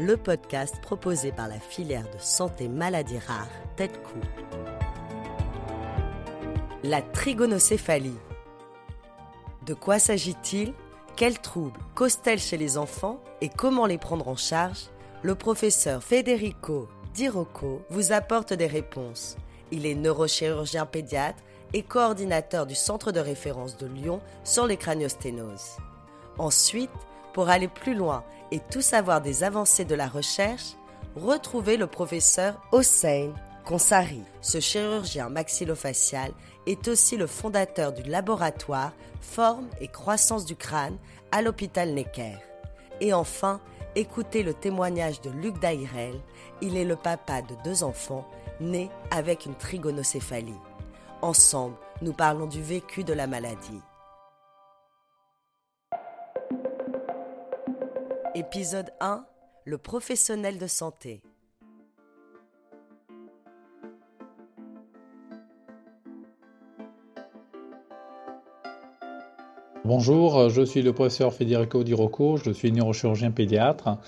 le podcast proposé par la filière de santé maladies rares tête-cou. La trigonocéphalie. De quoi s'agit-il? Quels troubles causent-elles chez les enfants? Et comment les prendre en charge? Le professeur Federico Di Rocco vous apporte des réponses. Il est neurochirurgien pédiatre et coordinateur du centre de référence de Lyon sur les craniosténoses. Ensuite, pour aller plus loin et tout savoir des avancées de la recherche, retrouvez le professeur Hossein Konsari. Ce chirurgien maxillofacial est aussi le fondateur du laboratoire Forme et croissance du crâne à l'hôpital Necker. Et enfin, écoutez le témoignage de Luc Dairel. Il est le papa de deux enfants nés avec une trigonocéphalie. Ensemble, nous parlons du vécu de la maladie. Épisode 1 Le professionnel de santé. Bonjour, je suis le professeur Federico Di Rocco, je suis neurochirurgien pédiatre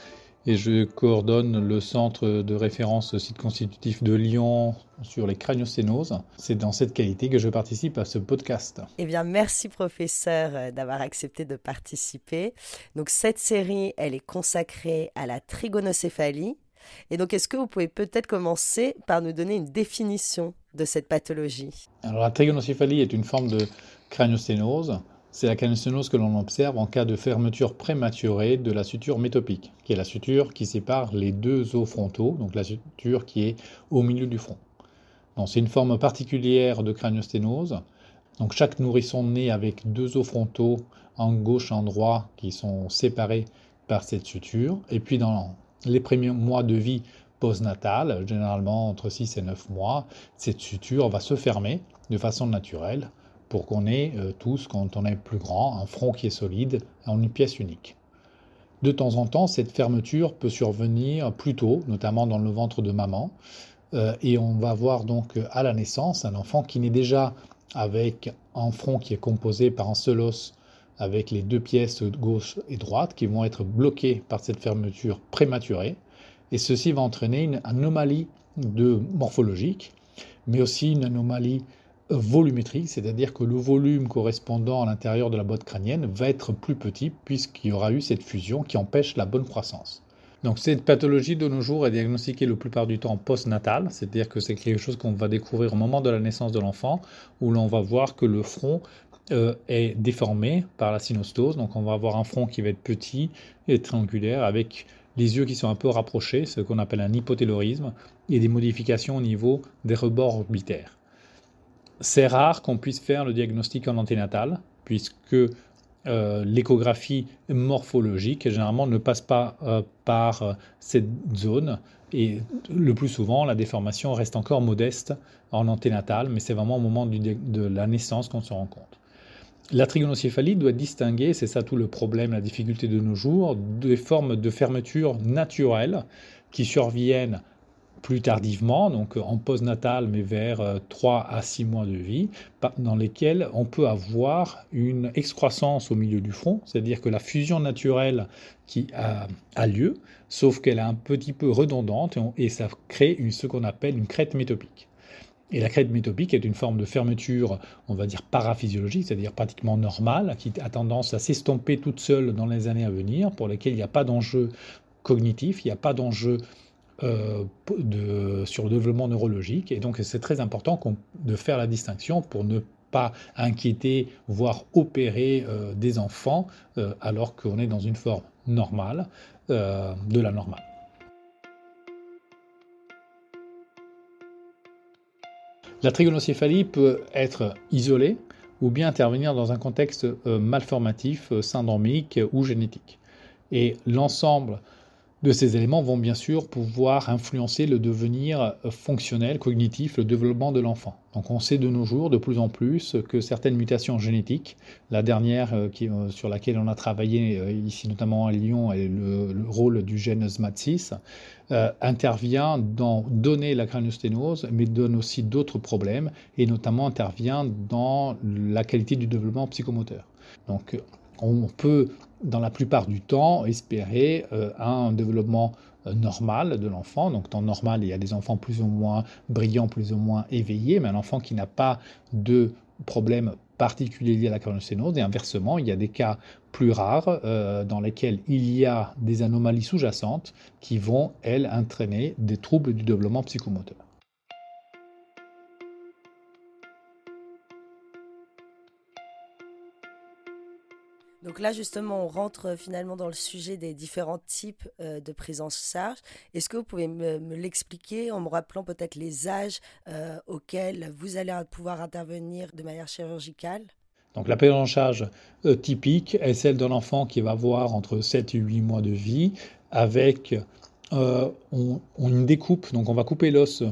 et je coordonne le centre de référence site constitutif de Lyon sur les craniosténoses. C'est dans cette qualité que je participe à ce podcast. Eh bien, merci professeur d'avoir accepté de participer. Donc cette série, elle est consacrée à la trigonocéphalie. Et donc, est-ce que vous pouvez peut-être commencer par nous donner une définition de cette pathologie? Alors, la trigonocéphalie est une forme de craniosténose c'est la canosténose que l'on observe en cas de fermeture prématurée de la suture métopique, qui est la suture qui sépare les deux os frontaux, donc la suture qui est au milieu du front. C'est une forme particulière de craniosténose. Donc chaque nourrisson naît avec deux os frontaux en gauche et en droit qui sont séparés par cette suture. Et puis dans les premiers mois de vie postnatale, généralement entre 6 et 9 mois, cette suture va se fermer de façon naturelle pour qu'on ait euh, tous, quand on est plus grand, un front qui est solide en une pièce unique. De temps en temps, cette fermeture peut survenir plus tôt, notamment dans le ventre de maman, euh, et on va voir donc à la naissance un enfant qui naît déjà avec un front qui est composé par un seul os avec les deux pièces gauche et droite qui vont être bloquées par cette fermeture prématurée. Et ceci va entraîner une anomalie de morphologique, mais aussi une anomalie volumétrique, c'est-à-dire que le volume correspondant à l'intérieur de la boîte crânienne va être plus petit puisqu'il y aura eu cette fusion qui empêche la bonne croissance. Donc cette pathologie de nos jours est diagnostiquée le plupart du temps post-natal, c'est-à-dire que c'est quelque chose qu'on va découvrir au moment de la naissance de l'enfant, où l'on va voir que le front euh, est déformé par la synostose, donc on va avoir un front qui va être petit et triangulaire avec les yeux qui sont un peu rapprochés, ce qu'on appelle un hypothélorisme, et des modifications au niveau des rebords orbitaires. C'est rare qu'on puisse faire le diagnostic en anténatal, puisque euh, l'échographie morphologique généralement ne passe pas euh, par euh, cette zone et le plus souvent la déformation reste encore modeste en anténatal, mais c'est vraiment au moment de la naissance qu'on se rend compte. La trigonocéphalie doit distinguer, c'est ça tout le problème, la difficulté de nos jours, des formes de fermeture naturelles qui surviennent plus tardivement, donc en postnatal, mais vers 3 euh, à 6 mois de vie, dans lesquels on peut avoir une excroissance au milieu du front, c'est-à-dire que la fusion naturelle qui a, lieu, sauf qu'elle est un petit peu redondante et, ça crée ce qu'on appelle une crête métopique. Et la crête métopique est une forme de fermeture, on va dire paraphysiologique, c'est-à-dire pratiquement normale, qui a tendance à s'estomper toute seule dans les années à venir, pour lesquelles il n'y a pas d'enjeu cognitif, il n'y a pas d'enjeu sur le développement neurologique. Et donc c'est très important de faire la distinction pour ne pas inquiéter, voire opérer des enfants alors qu'on est dans une forme normale de la normale. La trigonocéphalie peut être isolée ou bien intervenir dans un contexte euh, malformatif, euh, syndromique ou génétique. Et l'ensemble de ces éléments vont bien sûr pouvoir influencer le devenir euh, fonctionnel, cognitif, le développement de l'enfant. Donc on sait de nos jours de plus en plus que certaines mutations génétiques, la dernière euh, euh, sur laquelle on a travaillé ici notamment à Lyon est le, rôle du gène SMAT6, intervient dans donner la craniosténose, mais donne aussi d'autres problèmes, et notamment intervient dans la qualité du développement psychomoteur. Donc on peut dans la plupart du temps, espérer euh, un développement euh, normal de l'enfant. Donc, temps normal, il y a des enfants plus ou moins brillants, plus ou moins éveillés, mais un enfant qui n'a pas de problème particulier lié à la craniosénose. Et inversement, il y a des cas plus rares euh, dans lesquels il y a des anomalies sous-jacentes qui vont, elles, entraîner des troubles du développement psychomoteur. Donc là, justement, on rentre euh, finalement dans le sujet des différents types euh, de prise en charge. Est-ce que vous pouvez me, l'expliquer en me rappelant peut-être les âges euh, auxquels vous allez pouvoir intervenir de manière chirurgicale? Donc la prise en charge typique est celle d'un enfant qui va avoir entre 7 et 8 mois de vie avec une découpe, donc on va couper l'os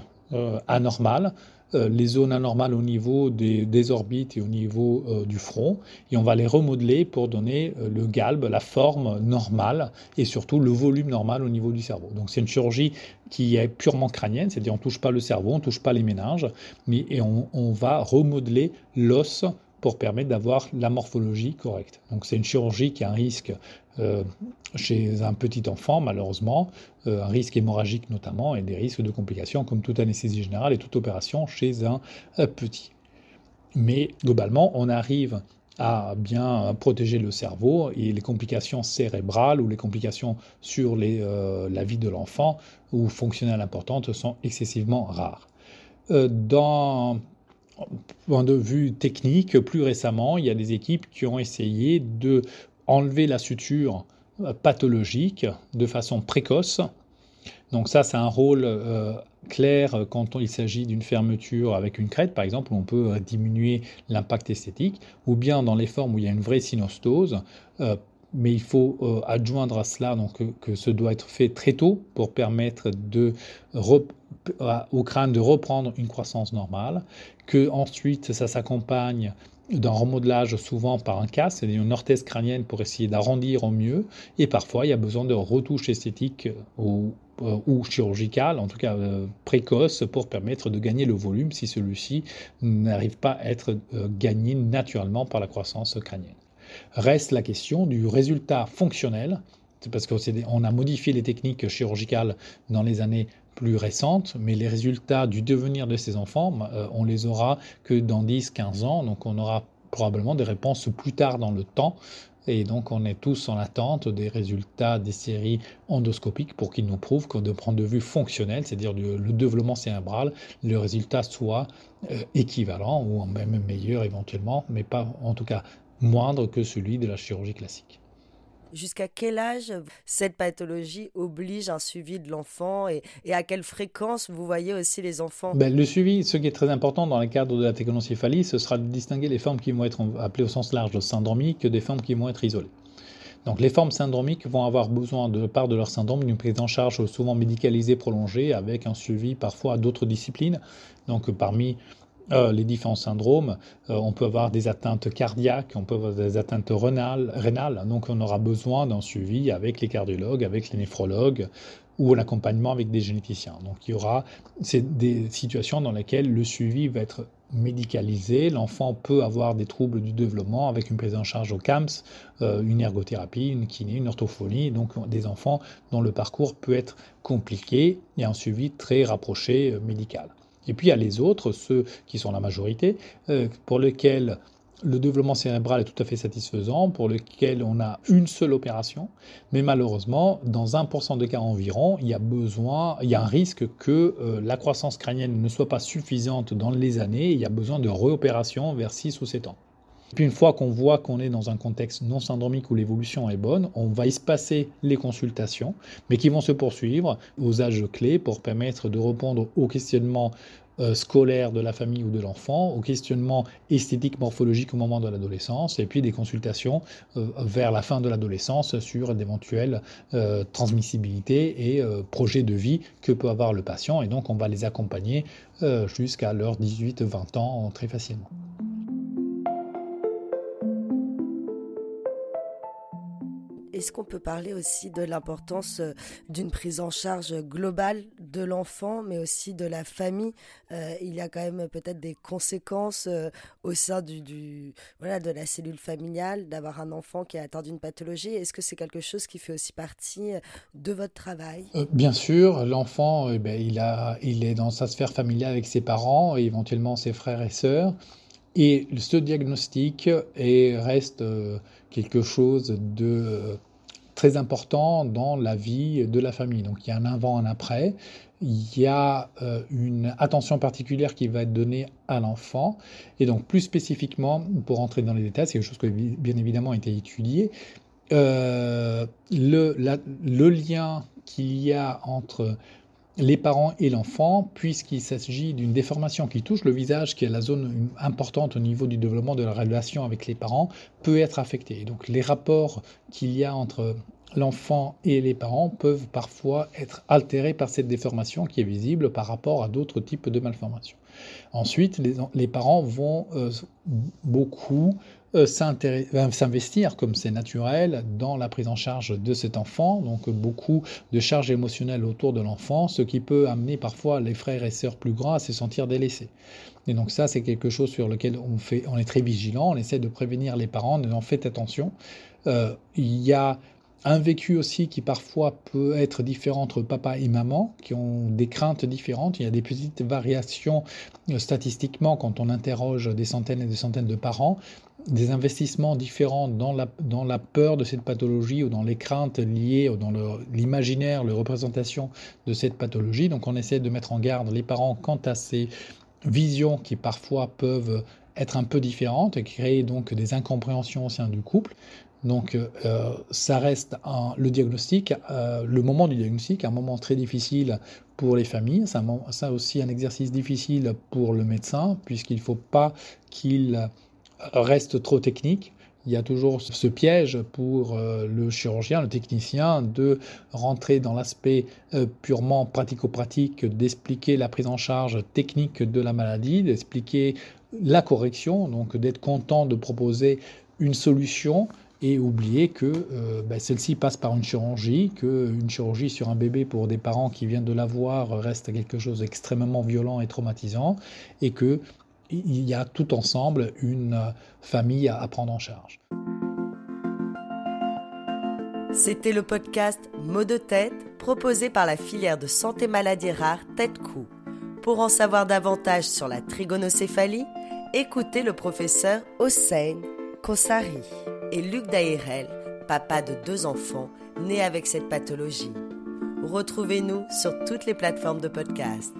anormal les zones anormales au niveau des, orbites et au niveau euh, du front, et on va les remodeler pour donner euh, le galbe, la forme normale et surtout le volume normal au niveau du cerveau. Donc c'est une chirurgie qui est purement crânienne, c'est-à-dire on ne touche pas le cerveau, on ne touche pas les méninges, mais et on va remodeler l'os pour permettre d'avoir la morphologie correcte. Donc c'est une chirurgie qui a un risque euh, chez un petit enfant, malheureusement, euh, un risque hémorragique notamment, et des risques de complications comme toute anesthésie générale et toute opération chez un euh, petit. Mais globalement, on arrive à bien protéger le cerveau et les complications cérébrales ou les complications sur la vie de l'enfant ou fonctionnelles importantes sont excessivement rares. dans point de vue technique, plus récemment, il y a des équipes qui ont essayé de enlever la suture euh, pathologique de façon précoce. Donc ça, c'est un rôle euh, clair quand il s'agit d'une fermeture avec une crête, par exemple, où on peut euh, diminuer l'impact esthétique, ou bien dans les formes où il y a une vraie synostose. Mais il faut adjoindre à cela donc, que, ce doit être fait très tôt pour permettre au crâne de reprendre une croissance normale, que ensuite ça s'accompagne d'un remodelage souvent par un casse, c'est-à-dire une orthèse crânienne pour essayer d'arrondir au mieux, et parfois il y a besoin de retouches esthétiques ou, euh, chirurgicales, en tout cas euh, précoces, pour permettre de gagner le volume si celui-ci n'arrive pas à être euh, gagné naturellement par la croissance crânienne. Reste la question du résultat fonctionnel, parce qu'on a modifié les techniques chirurgicales dans les années plus récentes, mais les résultats du devenir de ces enfants, euh, on les aura que dans 10-15 ans, donc on aura probablement des réponses plus tard dans le temps. Et donc, on est tous en attente des résultats des séries endoscopiques pour qu'ils nous prouvent que, de point de vue fonctionnel, c'est-à-dire le développement cérébral, le résultat soit euh, équivalent ou même meilleur éventuellement, mais pas en tout cas moindre que celui de la chirurgie classique. Jusqu'à quel âge cette pathologie oblige un suivi de l'enfant et, à quelle fréquence vous voyez aussi les enfants? Ben, Le suivi, ce qui est très important dans le cadre de la technocéphalie, ce sera de distinguer les formes qui vont être appelées au sens large syndromiques des formes qui vont être isolées. Donc les formes syndromiques vont avoir besoin de part de leur syndrome d'une prise en charge souvent médicalisée prolongée avec un suivi parfois à d'autres disciplines. Donc parmi euh, les différents syndromes. Euh, on peut avoir des atteintes cardiaques, on peut avoir des atteintes rénales, donc on aura besoin d'un suivi avec les cardiologues, avec les néphrologues ou l'accompagnement avec des généticiens. Donc il y aura des situations dans lesquelles le suivi va être médicalisé. L'enfant peut avoir des troubles du développement avec une prise en charge au CAMS, euh, une ergothérapie, une kiné, une orthophonie. Donc des enfants dont le parcours peut être compliqué et un suivi très rapproché médical. Et puis il y a les autres, ceux qui sont la majorité, euh, pour lesquels le développement cérébral est tout à fait satisfaisant, pour lequel on a une seule opération, mais malheureusement, dans 1% des cas environ, il y a besoin, il y a un risque que euh, la croissance crânienne ne soit pas suffisante dans les années, il y a besoin de réopération vers 6 ou 7 ans. Puis une fois qu'on voit qu'on est dans un contexte non syndromique où l'évolution est bonne, on va espacer les consultations, mais qui vont se poursuivre aux âges clés pour permettre de répondre aux questionnements euh, scolaire de la famille ou de l'enfant, au questionnement esthétique morphologique au moment de l'adolescence, et puis des consultations euh, vers la fin de l'adolescence sur d'éventuelles euh, transmissibilités et projets de vie que peut avoir le patient. Et donc on va les accompagner jusqu'à leurs 18-20 ans très facilement. Est-ce qu'on peut parler aussi de l'importance euh, d'une prise en charge globale de l'enfant, mais aussi de la famille? Euh, Il y a quand même peut-être des conséquences euh, au sein de la cellule familiale d'avoir un enfant qui a atteint d'une pathologie. Est-ce que c'est quelque chose qui fait aussi partie de votre travail? Bien sûr, l'enfant, eh ben, il est dans sa sphère familiale avec ses parents et éventuellement ses frères et sœurs. Et ce diagnostic est, reste quelque chose de très important dans la vie de la famille. Donc il y a un avant, un après. Il y a euh, une attention particulière qui va être donnée à l'enfant. Et donc plus spécifiquement, pour rentrer dans les détails, c'est quelque chose qui bien évidemment a été étudié, euh, le, le lien qu'il y a entre les parents et l'enfant, puisqu'il s'agit d'une déformation qui touche le visage, qui est la zone importante au niveau du développement de la relation avec les parents, peut être affectée. donc les rapports qu'il y a entre l'enfant et les parents peuvent parfois être altérés par cette déformation qui est visible par rapport à d'autres types de malformations. Ensuite, les, parents vont euh, beaucoup euh, s'investir, comme c'est naturel, dans la prise en charge de cet enfant, donc beaucoup de charges émotionnelles autour de l'enfant, ce qui peut amener parfois les frères et sœurs plus grands à se sentir délaissés. Et donc ça, c'est quelque chose sur lequel on, fait, on est très vigilant, on essaie de prévenir les parents, en faites attention. Euh, il y a un vécu aussi qui parfois peut être différent entre papa et maman, qui ont des craintes différentes. Il y a des petites variations euh, statistiquement quand on interroge des centaines et des centaines de parents, des investissements différents dans la, dans la peur de cette pathologie ou dans les craintes liées ou dans l'imaginaire, la représentation de cette pathologie. Donc on essaie de mettre en garde les parents quant à ces visions qui parfois peuvent être un peu différentes et créer donc des incompréhensions au sein du couple. Donc euh, ça reste le diagnostic, euh, le moment du diagnostic, un moment très difficile pour les familles, c'est ça aussi un exercice difficile pour le médecin, puisqu'il ne faut pas qu'il reste trop technique. Il y a toujours ce piège pour euh, le chirurgien, le technicien, de rentrer dans l'aspect purement pratico-pratique, d'expliquer la prise en charge technique de la maladie, d'expliquer la correction, donc d'être content de proposer une solution et oublier que euh, ben, celle-ci passe par une chirurgie, qu'une chirurgie sur un bébé pour des parents qui viennent de l'avoir reste quelque chose d'extrêmement violent et traumatisant, et que il y a tout ensemble une famille à prendre en charge. C'était le podcast Mots de tête proposé par la filière de santé maladie rare Tête-Cou. Pour en savoir davantage sur la trigonocéphalie, écoutez le professeur Hossein Kossari et Luc Dairel, papa de deux enfants nés avec cette pathologie. Retrouvez-nous sur toutes les plateformes de podcast.